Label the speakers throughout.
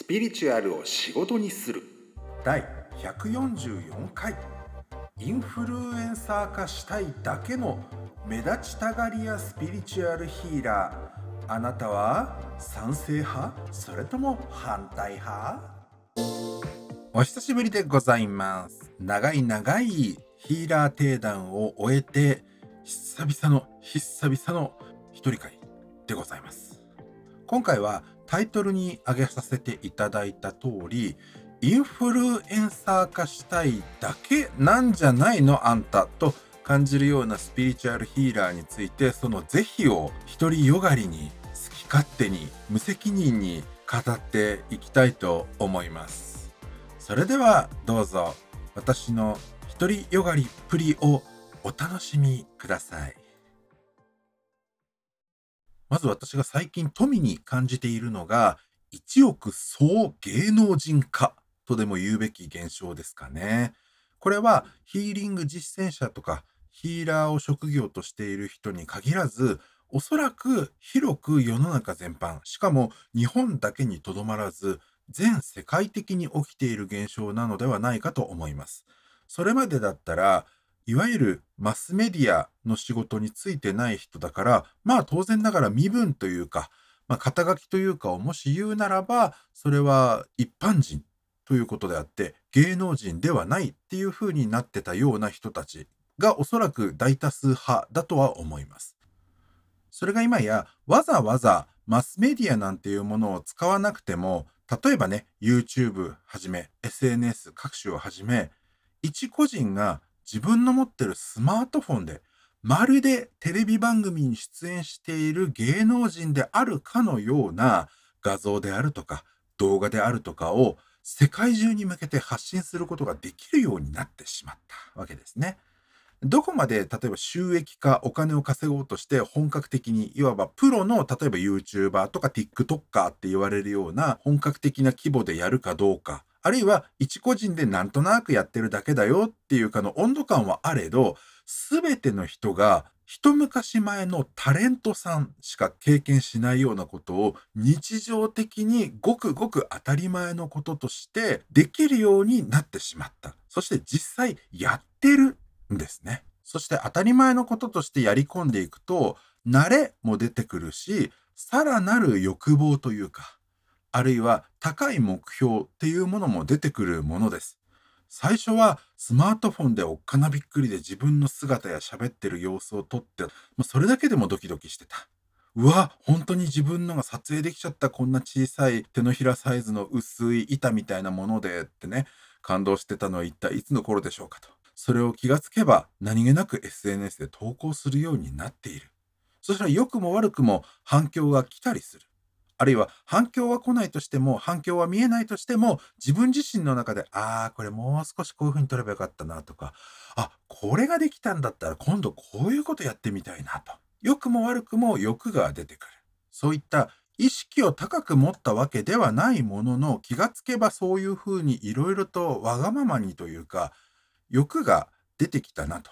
Speaker 1: スピリチュアルを仕事にする。
Speaker 2: 第144回。インフルエンサー化したいだけの目立ちたがり屋スピリチュアルヒーラー。あなたは賛成派？それとも反対派？お久しぶりでございます。長い長いヒーラー定談を終えて久々の久々の一人会でございます。今回はタイトルに挙げさせていただいた通りインフルエンサー化したいだけなんじゃないのあんたと感じるようなスピリチュアルヒーラーについてその是非を独りよがりに好き勝手に無責任に語っていきたいと思います。それではどうぞ私の独りよがりっぷりをお楽しみください。まず私が最近富に感じているのが一億総芸能人化とでも言うべき現象ですかね。これはヒーリング実践者とかヒーラーを職業としている人に限らず、おそらく広く世の中全般、しかも日本だけにとどまらず、全世界的に起きている現象なのではないかと思います。それまでだったら、いわゆるマスメディアの仕事についてない人だから、まあ当然ながら身分というか、まあ、肩書きというかをもし言うならば、それは一般人ということであって芸能人ではないっていう風になってたような人たちがおそらく大多数派だとは思います。それが今やわざわざマスメディアなんていうものを使わなくても例えばね YouTube はじめ SNS 各種をはじめ一個人が自分の持ってるスマートフォンでまるでテレビ番組に出演している芸能人であるかのような画像であるとか動画であるとかを世界中に向けて発信することができるようになってしまったわけですね。どこまで例えば収益化、お金を稼ごうとして本格的に、いわばプロの例えば YouTuber とか TikToker って言われるような本格的な規模でやるかどうか、あるいは一個人でなんとなくやってるだけだよっていうかの温度感はあれど、すべての人が一昔前のタレントさんしか経験しないようなことを日常的にごくごく当たり前のこととしてできるようになってしまった。そして実際やってるんですね。そして当たり前のこととしてやり込んでいくと慣れも出てくるし、さらなる欲望というか、あるいは高い目標っていうものも出てくるものです。最初はスマートフォンでおっかなびっくりで自分の姿や喋ってる様子を撮って、もうそれだけでもドキドキしてた。うわ、本当に自分のが撮影できちゃったこんな小さい手のひらサイズの薄い板みたいなものでってね、感動してたのは一体いつの頃でしょうかと。それを気がつけば何気なく SNS で投稿するようになっている。そしたら良くも悪くも反響が来たりする。あるいは反響は来ないとしても、反響は見えないとしても、自分自身の中で、ああ、これもう少しこういう風に取ればよかったなとか、あ、これができたんだったら今度こういうことやってみたいなと。良くも悪くも欲が出てくる。そういった意識を高く持ったわけではないものの、気がつけばそういう風にいろいろとわがままにというか、欲が出てきたなと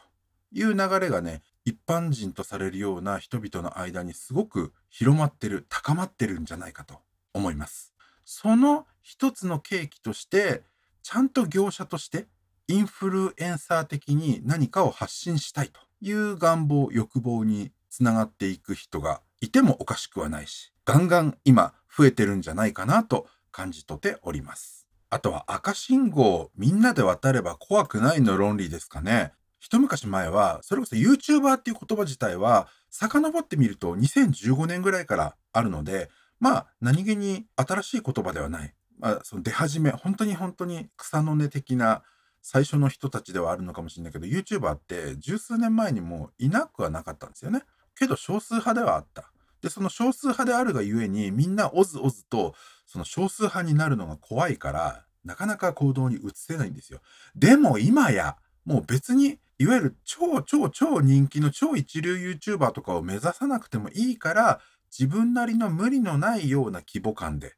Speaker 2: いう流れがね、一般人とされるような人々の間にすごく広まってる高まってるんじゃないかと思います。その一つの契機としてちゃんと業者としてインフルエンサー的に何かを発信したいという願望欲望につながっていく人がいてもおかしくはないしガンガン今増えてるんじゃないかなと感じ取っております。あとは赤信号みんなで渡れば怖くないの論理ですかね。一昔前は、それこそ YouTuber っていう言葉自体は、遡ってみると2015年ぐらいからあるので、まあ、何気に新しい言葉ではない。まあ、その出始め、本当に本当に草の根的な最初の人たちではあるのかもしれないけど、YouTuber って十数年前にもいなくはなかったんですよね。けど少数派ではあった。で、その少数派であるがゆえに、みんなおずおずと、その少数派になるのが怖いから、なかなか行動に移せないんですよ。でも今や、もう別にいわゆる超超超人気の超一流 YouTuber とかを目指さなくてもいいから、自分なりの無理のないような規模感で、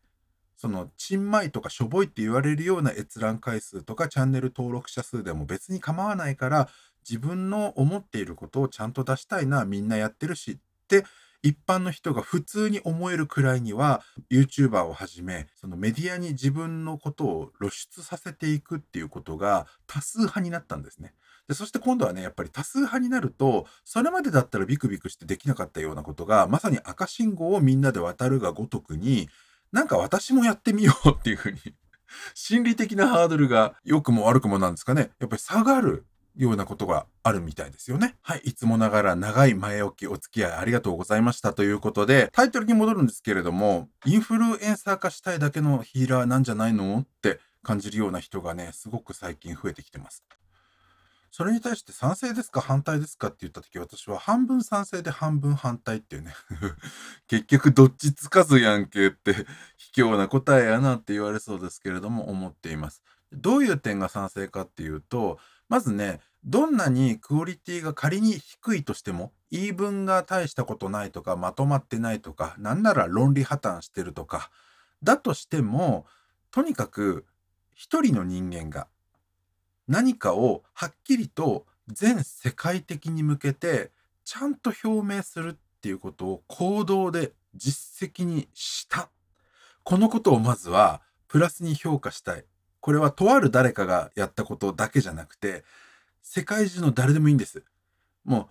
Speaker 2: その、ちんまいとかしょぼいって言われるような閲覧回数とかチャンネル登録者数でも別に構わないから、自分の思っていることをちゃんと出したいな、みんなやってるしって一般の人が普通に思えるくらいには YouTuber をはじめそのメディアに自分のことを露出させていくっていうことが多数派になったんですね。でそして今度はねやっぱり多数派になるとそれまでだったらビクビクしてできなかったようなことがまさに赤信号をみんなで渡るがごとくになんか私もやってみようっていうふうに心理的なハードルが良くも悪くもなんですかねやっぱり下がるようなことがあるみたいですよね。はい。いつもながら長い前置きお付き合いありがとうございましたということで、タイトルに戻るんですけれども、インフルエンサー化したいだけのヒーラーなんじゃないの？って感じるような人がね、すごく最近増えてきてます。それに対して賛成ですか反対ですかって言った時私は半分賛成で半分反対っていうね 結局どっちつかずやんけって卑怯な答えやなって言われそうですけれども思っています。どういう点が賛成かっていうとまずねどんなにクオリティが仮に低いとしても言い分が大したことないとかまとまってないとかなんなら論理破綻してるとかだとしてもとにかく一人の人間が何かをはっきりと全世界的に向けてちゃんと表明するっていうことを行動で実績にしたこのことをまずはプラスに評価したいこれはとある誰かがやったことだけじゃなくて世界中の誰でもいいんです。もう、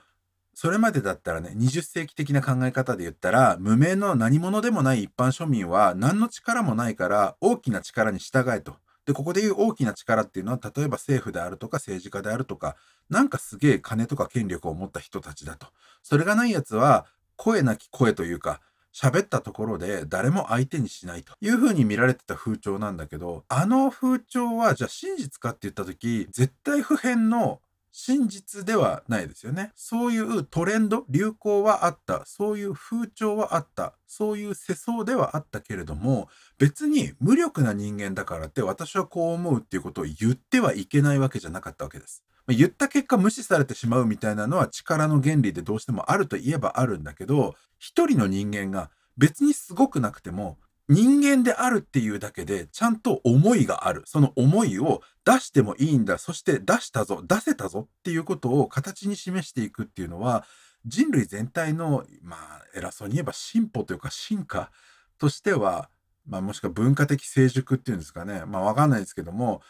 Speaker 2: それまでだったらね、20世紀的な考え方で言ったら、無名の何者でもない一般庶民は何の力もないから大きな力に従えと。で、ここでいう大きな力っていうのは、例えば政府であるとか政治家であるとか、なんかすげえ金とか権力を持った人たちだと。それがないやつは、声なき声というか、喋ったところで誰も相手にしないというふうに見られてた風潮なんだけど、あの風潮はじゃあ真実かって言った時、絶対普遍の真実ではないですよね。そういうトレンド、流行はあった。そういう風潮はあった。そういう世相ではあったけれども、別に無力な人間だからって私はこう思うっていうことを言ってはいけないわけじゃなかったわけです。言った結果無視されてしまうみたいなのは力の原理でどうしてもあるといえばあるんだけど、一人の人間が別にすごくなくても人間であるっていうだけでちゃんと思いがある。その思いを出してもいいんだ。そして出したぞ、出せたぞっていうことを形に示していくっていうのは人類全体の、まあ偉そうに言えば進歩というか進化としては、まあもしくは文化的成熟っていうんですかね。まあわかんないですけども、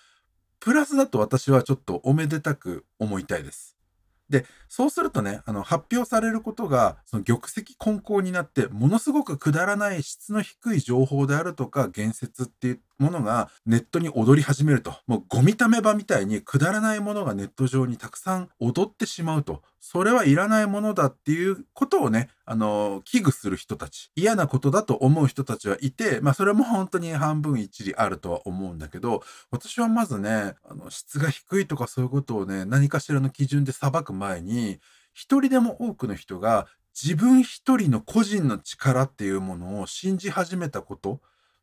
Speaker 2: プラスだと私はちょっとおめでたく思いたいです。で、そうするとね、あの、発表されることが、その玉石混交になって、ものすごくくだらない質の低い情報であるとか、言説っていうものがネットに踊り始めると。もうゴミため場みたいにくだらないものがネット上にたくさん踊ってしまうと。それはいらないものだっていうことをね、あの、危惧する人たち、嫌なことだと思う人たちはいて、まあそれも本当に半分一理あるとは思うんだけど、私はまずね、あの質が低いとかそういうことをね、何かしらの基準で裁く前に、一人でも多くの人が自分一人の個人の力っていうものを信じ始めたこと、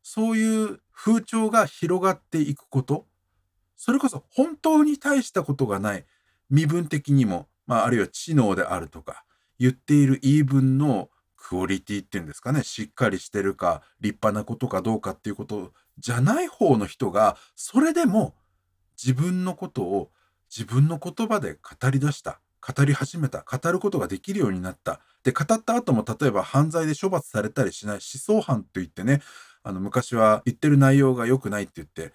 Speaker 2: そういう風潮が広がっていくこと、それこそ本当に大したことがない、身分的にも、まあ、あるいは知能であるとか、言っている言い分のクオリティっていうんですかね、しっかりしてるか、立派なことかどうかっていうことじゃない方の人が、それでも自分のことを自分の言葉で語り出した。語り始めた。語ることができるようになった。で、語った後も例えば犯罪で処罰されたりしない。思想犯といってね、あの昔は言ってる内容が良くないって言って、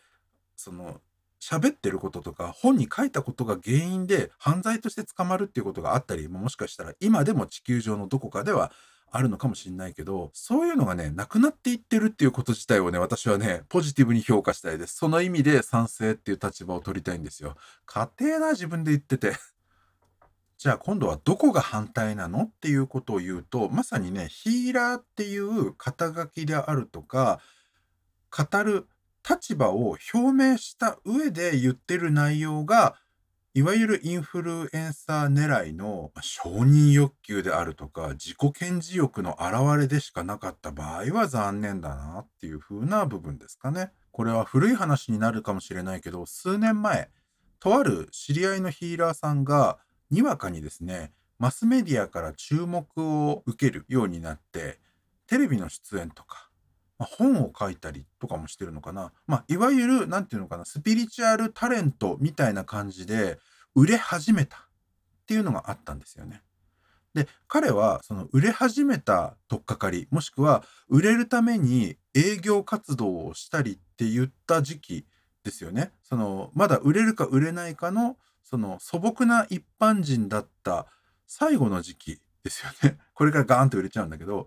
Speaker 2: その喋ってることとか本に書いたことが原因で犯罪として捕まるっていうことがあったりもしかしたら今でも地球上のどこかではあるのかもしれないけどそういうのがねなくなっていってるっていうこと自体をね私はねポジティブに評価したいです。その意味で賛成っていう立場を取りたいんですよ。家庭な自分で言ってて。じゃあ今度はどこが反対なのっていうことを言うとまさにねヒーラーっていう肩書きであるとか語る立場を表明した上で言ってる内容が、いわゆるインフルエンサー狙いの承認欲求であるとか、自己顕示欲の表れでしかなかった場合は残念だなっていう風な部分ですかね。これは古い話になるかもしれないけど、数年前、とある知り合いのヒーラーさんが、にわかにですね、マスメディアから注目を受けるようになって、テレビの出演とか、まあ、本を書いたりとかもしてるのかな。まあ、いわゆる、なんていうのかな、スピリチュアルタレントみたいな感じで売れ始めたっていうのがあったんですよね。で、彼はその売れ始めた取っかかり、もしくは売れるために営業活動をしたりって言った時期ですよね。その、まだ売れるか売れないかの、その素朴な一般人だった最後の時期ですよね。これからガーンと売れちゃうんだけど、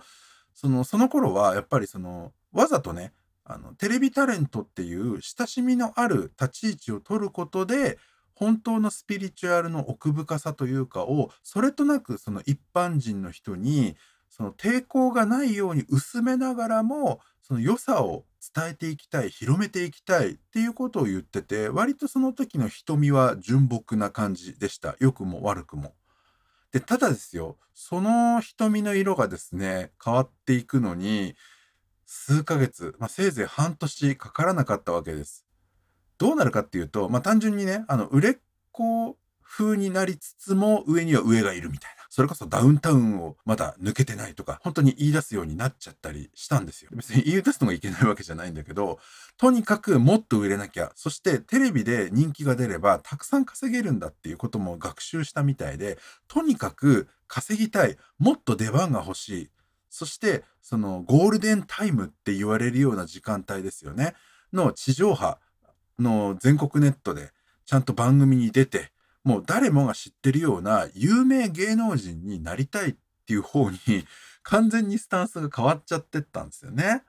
Speaker 2: その、その頃はやっぱりその、わざとね、あの、テレビタレントっていう親しみのある立ち位置を取ることで、本当のスピリチュアルの奥深さというかを、それとなくその一般人の人に、その抵抗がないように薄めながらも、その良さを伝えていきたい、広めていきたいっていうことを言ってて、割とその時の瞳は純朴な感じでした。良くも悪くも。で、ただですよ、その瞳の色がですね、変わっていくのに、数ヶ月、まあ、せいぜい半年かからなかったわけです。どうなるかっていうと、まあ、単純にね、あの、売れっ子風になりつつも上には上がいるみたいな。それこそダウンタウンをまだ抜けてないとか、本当に言い出すようになっちゃったりしたんですよ。別に言い出すのがいけないわけじゃないんだけど、とにかくもっと売れなきゃ、そしてテレビで人気が出ればたくさん稼げるんだっていうことも学習したみたいで、とにかく稼ぎたい、もっと出番が欲しい、そしてそのゴールデンタイムって言われるような時間帯ですよね、の地上波の全国ネットでちゃんと番組に出て、もう誰もが知ってるような有名芸能人になりたいっていう方に 完全にスタンスが変わっちゃってったんですよね。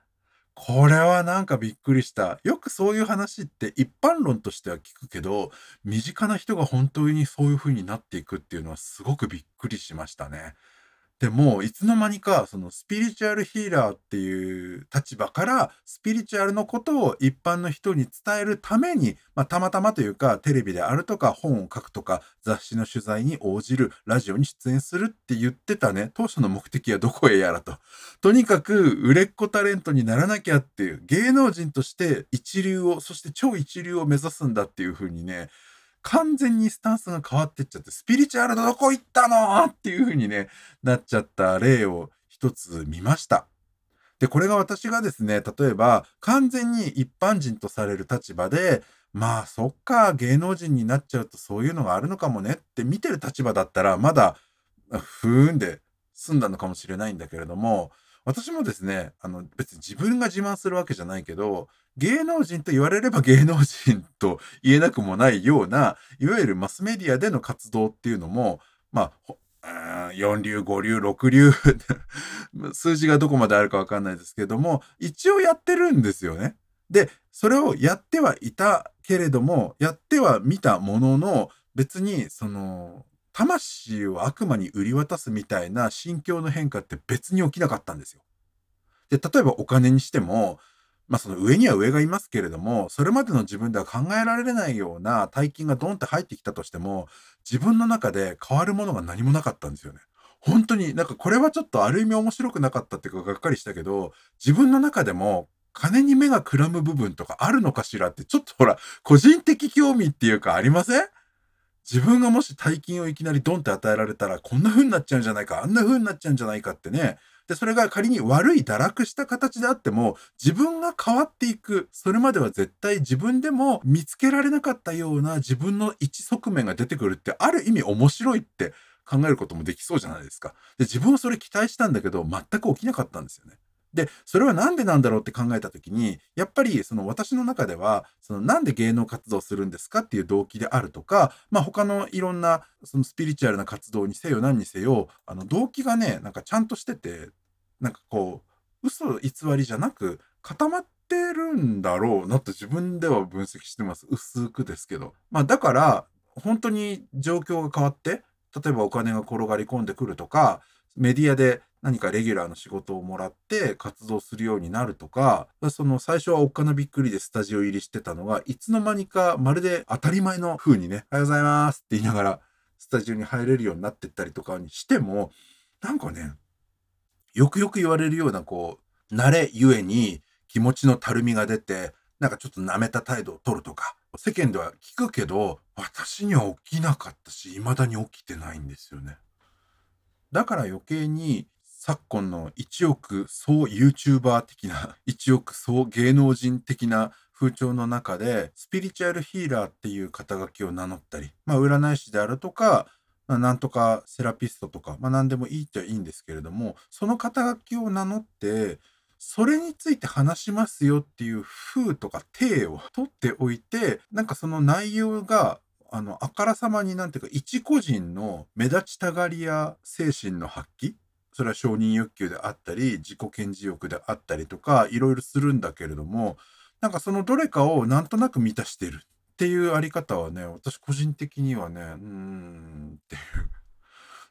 Speaker 2: これはなんかびっくりした。よくそういう話って一般論としては聞くけど、身近な人が本当にそういう風になっていくっていうのはすごくびっくりしましたね。でも、いつの間にか、そのスピリチュアルヒーラーっていう立場から、スピリチュアルのことを一般の人に伝えるために、まあ、たまたまというか、テレビであるとか、本を書くとか、雑誌の取材に応じる、ラジオに出演するって言ってたね、当初の目的はどこへやらと。とにかく、売れっ子タレントにならなきゃっていう、芸能人として一流を、そして超一流を目指すんだっていうふうにね、完全にスタンスが変わってっちゃって、スピリチュアルどこ行ったのっていう風にね、なっちゃった例を一つ見ました。で、これが私がですね、例えば完全に一般人とされる立場で、まあそっか、芸能人になっちゃうとそういうのがあるのかもねって見てる立場だったら、まだ、ふーんで済んだのかもしれないんだけれども、私もですね、あの別に自分が自慢するわけじゃないけど、芸能人と言われれば 芸能人と言えなくもないような、いわゆるマスメディアでの活動っていうのも、まあ、4流、5流、6流 数字がどこまであるかわかんないですけども、一応やってるんですよね。で、それをやってはいたけれども、やってはみたものの、別に、その、魂を悪魔に売り渡すみたいな心境の変化って別に起きなかったんですよ。で、例えばお金にしても、まあその上には上がいますけれども、それまでの自分では考えられないような大金がドンって入ってきたとしても、自分の中で変わるものが何もなかったんですよね。本当に、なんかこれはちょっとある意味面白くなかったっていうかがっかりしたけど、自分の中でも金に目がくらむ部分とかあるのかしらって、ちょっとほら、個人的興味っていうかありません？自分がもし大金をいきなりドンって与えられたら、こんな風になっちゃうんじゃないか、あんな風になっちゃうんじゃないかってね、で、それが仮に悪い堕落した形であっても、自分が変わっていく、それまでは絶対自分でも見つけられなかったような自分の一側面が出てくるって、ある意味面白いって考えることもできそうじゃないですか。で、自分はそれ期待したんだけど、全く起きなかったんですよね。で、それはなんでなんだろうって考えたときに、やっぱりその私の中では、そのなんで芸能活動するんですかっていう動機であるとか、まあ他のいろんなそのスピリチュアルな活動にせよ何にせよ、あの動機がね、なんかちゃんとしてて、なんかこう、嘘偽りじゃなく固まってるんだろうなと自分では分析してます。薄くですけど。まあだから、本当に状況が変わって、例えばお金が転がり込んでくるとか、メディアで何かレギュラーの仕事をもらって活動するようになるとか、その最初はおっかなびっくりでスタジオ入りしてたのが、いつの間にかまるで当たり前の風にね、おはようございますって言いながらスタジオに入れるようになってったりとかにしても、なんかね、よくよく言われるようなこう、慣れゆえに気持ちのたるみが出て、なんかちょっと舐めた態度を取るとか、世間では聞くけど、私には起きなかったし、未だに起きてないんですよね。だから余計に昨今の1億総 YouTuber 的な、1億総芸能人的な風潮の中で、スピリチュアルヒーラーっていう肩書きを名乗ったり、まあ占い師であるとか、まあ、なんとかセラピストとか、まあ、何でもいいっちゃいいんですけれども、その肩書きを名乗って、それについて話しますよっていう風とか体を取っておいて、なんかその内容が、あの、あからさまになんていうか、一個人の目立ちたがりや精神の発揮？それは承認欲求であったり、自己顕示欲であったりとか、いろいろするんだけれども、なんかそのどれかをなんとなく満たしてるっていうあり方はね、私個人的にはね、うんっていう。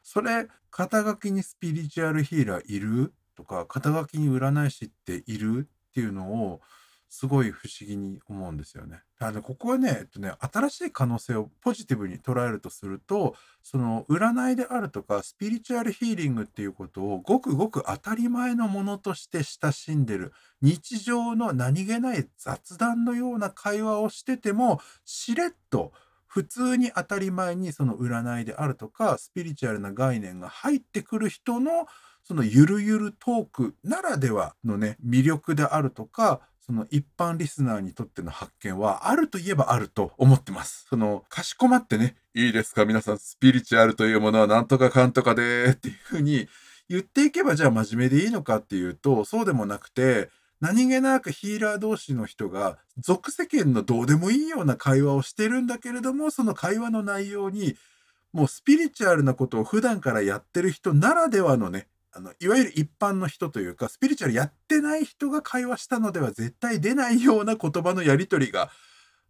Speaker 2: それ、肩書きにスピリチュアルヒーラーいる？とか、肩書きに占い師っている？っていうのを、すごい不思議に思うんですよね。あのここはね、えっとね、新しい可能性をポジティブに捉えるとすると、その占いであるとか、スピリチュアルヒーリングっていうことをごくごく当たり前のものとして親しんでる。日常の何気ない雑談のような会話をしてても、しれっと普通に当たり前にその占いであるとか、スピリチュアルな概念が入ってくる人のそのゆるゆるトークならではのね、魅力であるとか、その一般リスナーにとっての発見はあるといえばあると思ってます。その、かしこまってね、いいですか皆さん、スピリチュアルというものはなんとかかんとかでっていうふうに言っていけばじゃあ真面目でいいのかっていうと、そうでもなくて、何気なくヒーラー同士の人が、俗世間のどうでもいいような会話をしてるんだけれども、その会話の内容に、もうスピリチュアルなことを普段からやってる人ならではのね、あの、いわゆる一般の人というか、スピリチュアルやってない人が会話したのでは絶対出ないような言葉のやりとりが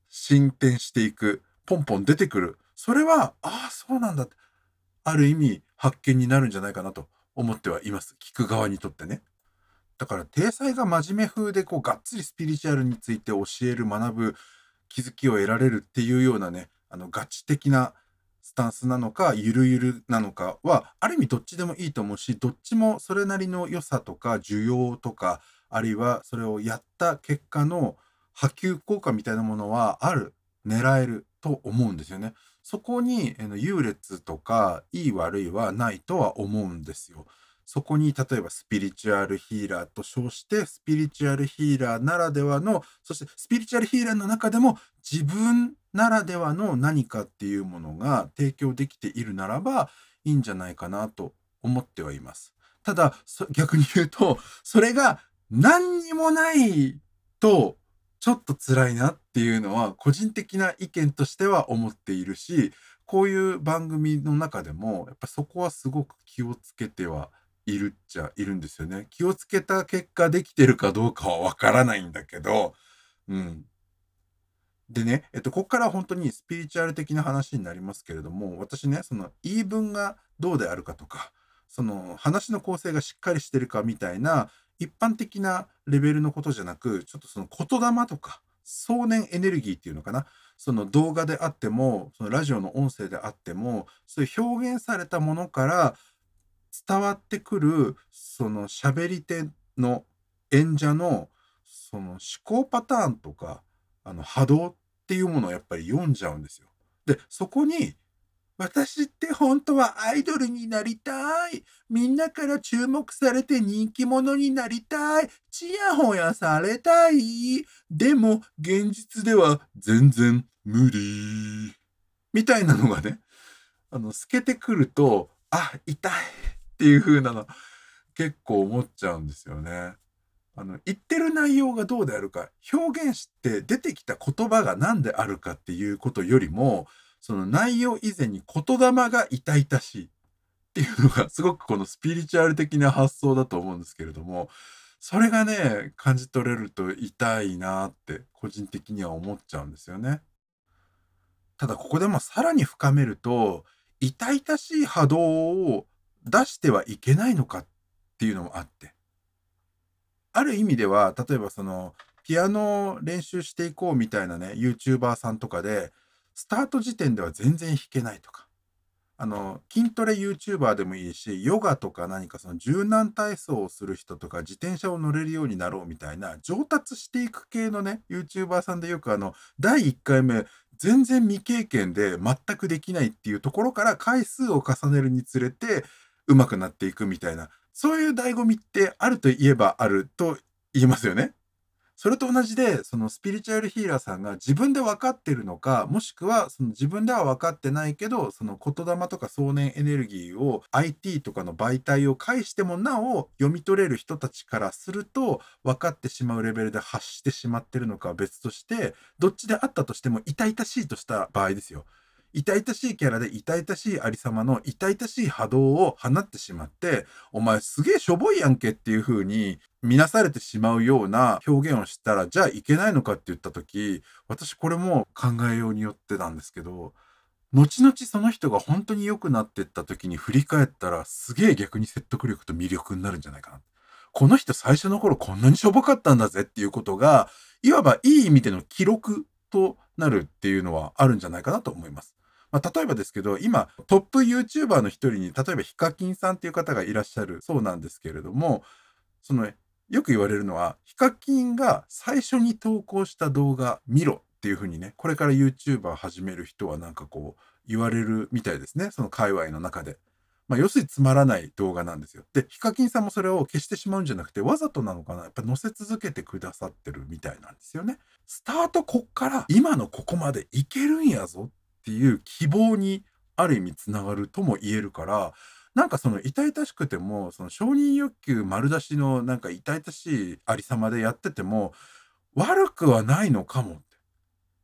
Speaker 2: 進展していく。ポンポン出てくる。それは、ああ、そうなんだ。ある意味、発見になるんじゃないかなと思ってはいます。聞く側にとってね。だから、体裁が真面目風で、こう、がっつりスピリチュアルについて教える、学ぶ、気づきを得られるっていうようなね、あの、ガチ的なスタンスなのか、ゆるゆるなのかは、ある意味どっちでもいいと思うし、どっちもそれなりの良さとか、需要とか、あるいはそれをやった結果の波及効果みたいなものはある、狙えると思うんですよね。そこに優劣とか、いい悪いはないとは思うんですよ。そこに例えばスピリチュアルヒーラーと称して、スピリチュアルヒーラーならではの、そしてスピリチュアルヒーラーの中でも自分ならではの何かっていうものが提供できているならばいいんじゃないかなと思ってはいます。ただ、逆に言うと、それが何にもないとちょっと辛いなっていうのは個人的な意見としては思っているし、こういう番組の中でもやっぱそこはすごく気をつけてはいるっちゃいるんですよね。気をつけた結果できてるかどうかはわからないんだけど、うん。でね、えっと、ここから本当にスピリチュアル的な話になりますけれども、私ね、その言い分がどうであるかとか、その話の構成がしっかりしてるかみたいな一般的なレベルのことじゃなく、ちょっとその言霊とか、想念エネルギーっていうのかな。その動画であっても、そのラジオの音声であっても、そういう表現されたものから伝わってくる、その喋り手の演者の、その思考パターンとか、あの波動っていうものをやっぱり読んじゃうんですよ。で、そこに、私って本当はアイドルになりたい。みんなから注目されて人気者になりたい。ちやほやされたい。でも、現実では全然無理。みたいなのがね、あの、透けてくると、あ、痛い。っていう風なの結構思っちゃうんですよね。あの、言ってる内容がどうであるか、表現して出てきた言葉が何であるかっていうことよりも、その内容以前に言霊が痛々しいっていうのがすごくこのスピリチュアル的な発想だと思うんですけれども、それがね、感じ取れると痛いなって個人的には思っちゃうんですよね。ただここでもさらに深めると、痛々しい波動を出してはいけないのかっていうのもあって。ある意味では、例えばその、ピアノを練習していこうみたいなね、YouTuber さんとかで、スタート時点では全然弾けないとか、あの、筋トレ YouTuber でもいいし、ヨガとか何かその柔軟体操をする人とか、自転車を乗れるようになろうみたいな、上達していく系のね、YouTuber さんでよくあの、第1回目、全然未経験で全くできないっていうところから回数を重ねるにつれて、上手くなっていくみたいな、そういう醍醐味ってあるといえばあると言いますよね。それと同じで、そのスピリチュアルヒーラーさんが自分で分かってるのか、もしくはその自分では分かってないけど、その言霊とか想念エネルギーを IT とかの媒体を介してもなお読み取れる人たちからすると分かってしまうレベルで発してしまってるのかは別として、どっちであったとしても痛々しいとした場合ですよ。痛々しいキャラで痛々しいありさまの痛々しい波動を放ってしまって、お前すげえしょぼいやんけっていう風に見なされてしまうような表現をしたら、じゃあいけないのかって言った時、私これも考えようによってなんですけど、後々その人が本当に良くなってった時に振り返ったら、すげえ逆に説得力と魅力になるんじゃないかな。この人最初の頃こんなにしょぼかったんだぜっていうことが、いわばいい意味での記録となるっていうのはあるんじゃないかなと思います。まあ、例えばですけど、今、トップ YouTuber の一人に、例えばヒカキンさんっていう方がいらっしゃるそうなんですけれども、その、よく言われるのは、ヒカキンが最初に投稿した動画見ろっていうふうにね、これから YouTuber 始める人はなんかこう、言われるみたいですね。その界隈の中で。まあ、要するにつまらない動画なんですよ。で、ヒカキンさんもそれを消してしまうんじゃなくて、わざとなのかな？やっぱ載せ続けてくださってるみたいなんですよね。スタートこっから今のここまでいけるんやぞっていう希望にある意味つながるとも言えるからなんかその痛々しくてもその承認欲求丸出しのなんか痛々しいありさまでやってても悪くはないのかもって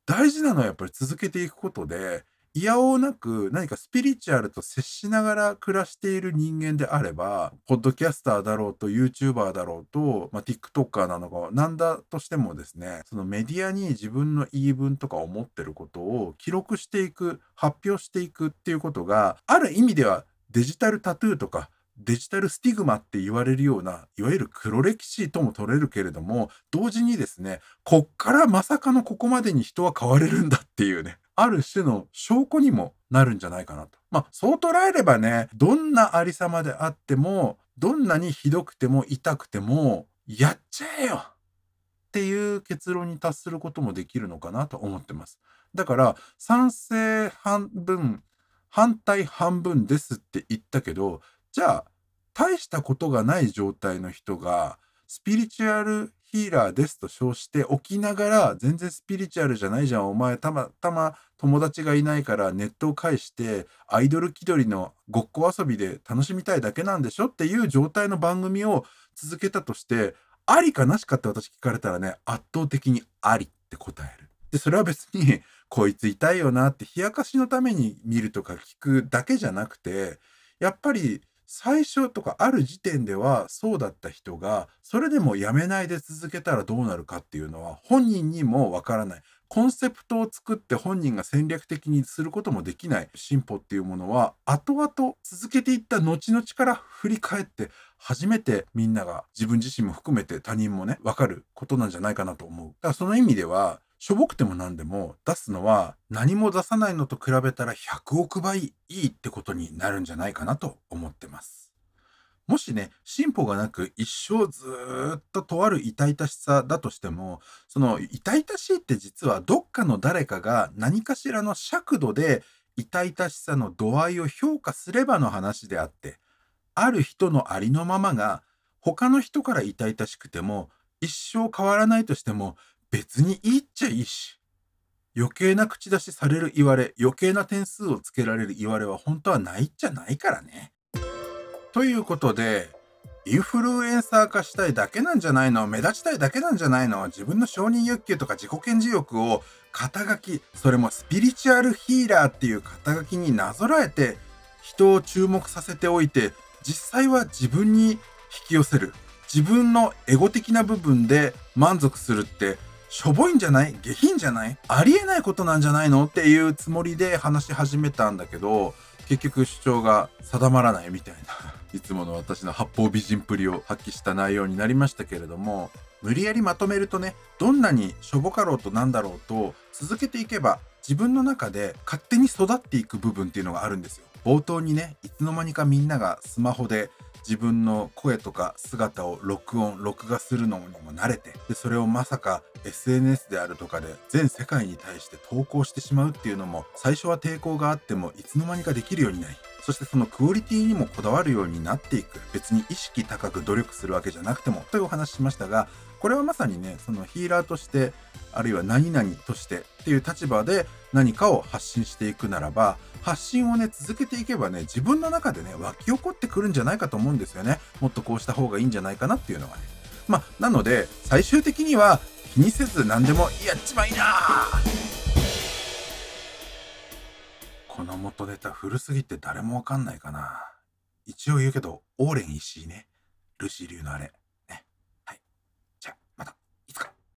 Speaker 2: 大事なのはやっぱり続けていくことでいやおうなく何かスピリチュアルと接しながら暮らしている人間であれば、ポッドキャスターだろうと YouTuber だろうと、まあ、TikToker なのか、なんだとしてもですね、そのメディアに自分の言い分とか思ってることを記録していく、発表していくっていうことが、ある意味ではデジタルタトゥーとかデジタルスティグマって言われるような、いわゆる黒歴史とも取れるけれども、同時にですね、こっからまさかのここまでに人は変われるんだっていうね、ある種の証拠にもなるんじゃないかなと。まあ、そう捉えればね、どんなありさまであっても、どんなにひどくても痛くても、やっちゃえよっていう結論に達することもできるのかなと思ってます。だから、賛成半分、反対半分ですって言ったけど、じゃあ、大したことがない状態の人が、スピリチュアルヒーラーですと称しておきながら、全然スピリチュアルじゃないじゃん。お前たまたま友達がいないからネットを介してアイドル気取りのごっこ遊びで楽しみたいだけなんでしょ？っていう状態の番組を続けたとして、ありかなしかって私聞かれたらね、圧倒的にありって答える。で、それは別に、こいつ痛いよなって冷やかしのために見るとか聞くだけじゃなくて、やっぱり最初とかある時点ではそうだった人がそれでもやめないで続けたらどうなるかっていうのは本人にもわからないコンセプトを作って本人が戦略的にすることもできない進歩っていうものは後々続けていった後々から振り返って初めてみんなが自分自身も含めて他人もね分かることなんじゃないかなと思う。だからその意味ではしょぼくても何でも出すのは何も出さないのと比べたら100億倍いいってことになるんじゃないかなと思ってます。もしね、進歩がなく一生ずっととある痛々しさだとしても、その痛々しいって実はどっかの誰かが何かしらの尺度で痛々しさの度合いを評価すればの話であって、ある人のありのままが他の人から痛々しくても一生変わらないとしても別にいいっちゃいいし。余計な口出しされる言われ、余計な点数をつけられる言われは本当はないっちゃないからね。ということで、インフルエンサー化したいだけなんじゃないの目立ちたいだけなんじゃないの自分の承認欲求とか自己顕示欲を肩書き、それもスピリチュアルヒーラーっていう肩書きになぞらえて人を注目させておいて実際は自分に引き寄せる。自分のエゴ的な部分で満足するってしょぼいんじゃない？下品じゃない？ありえないことなんじゃないの？っていうつもりで話し始めたんだけど、結局主張が定まらないみたいな、いつもの私の八方美人プリを発揮した内容になりましたけれども、無理やりまとめるとね、どんなにしょぼかろうとなんだろうと、続けていけば自分の中で勝手に育っていく部分っていうのがあるんですよ。冒頭にね、いつの間にかみんながスマホで自分の声とか姿を録音録画するのにも慣れてでそれをまさか SNS であるとかで全世界に対して投稿してしまうっていうのも最初は抵抗があってもいつの間にかできるようになりそしてそのクオリティにもこだわるようになっていく。別に意識高く努力するわけじゃなくてもというお話ししましたがこれはまさにねそのヒーラーとしてあるいは何々としてっていう立場で何かを発信していくならば発信をね続けていけばね自分の中でね湧き起こってくるんじゃないかと思うんですよね。もっとこうした方がいいんじゃないかなっていうのがね。まあなので最終的には気にせず何でもやっちまいなこの元ネタ古すぎて誰もわかんないかな。一応言うけどオーレン石井ね。ルシー流のあれ。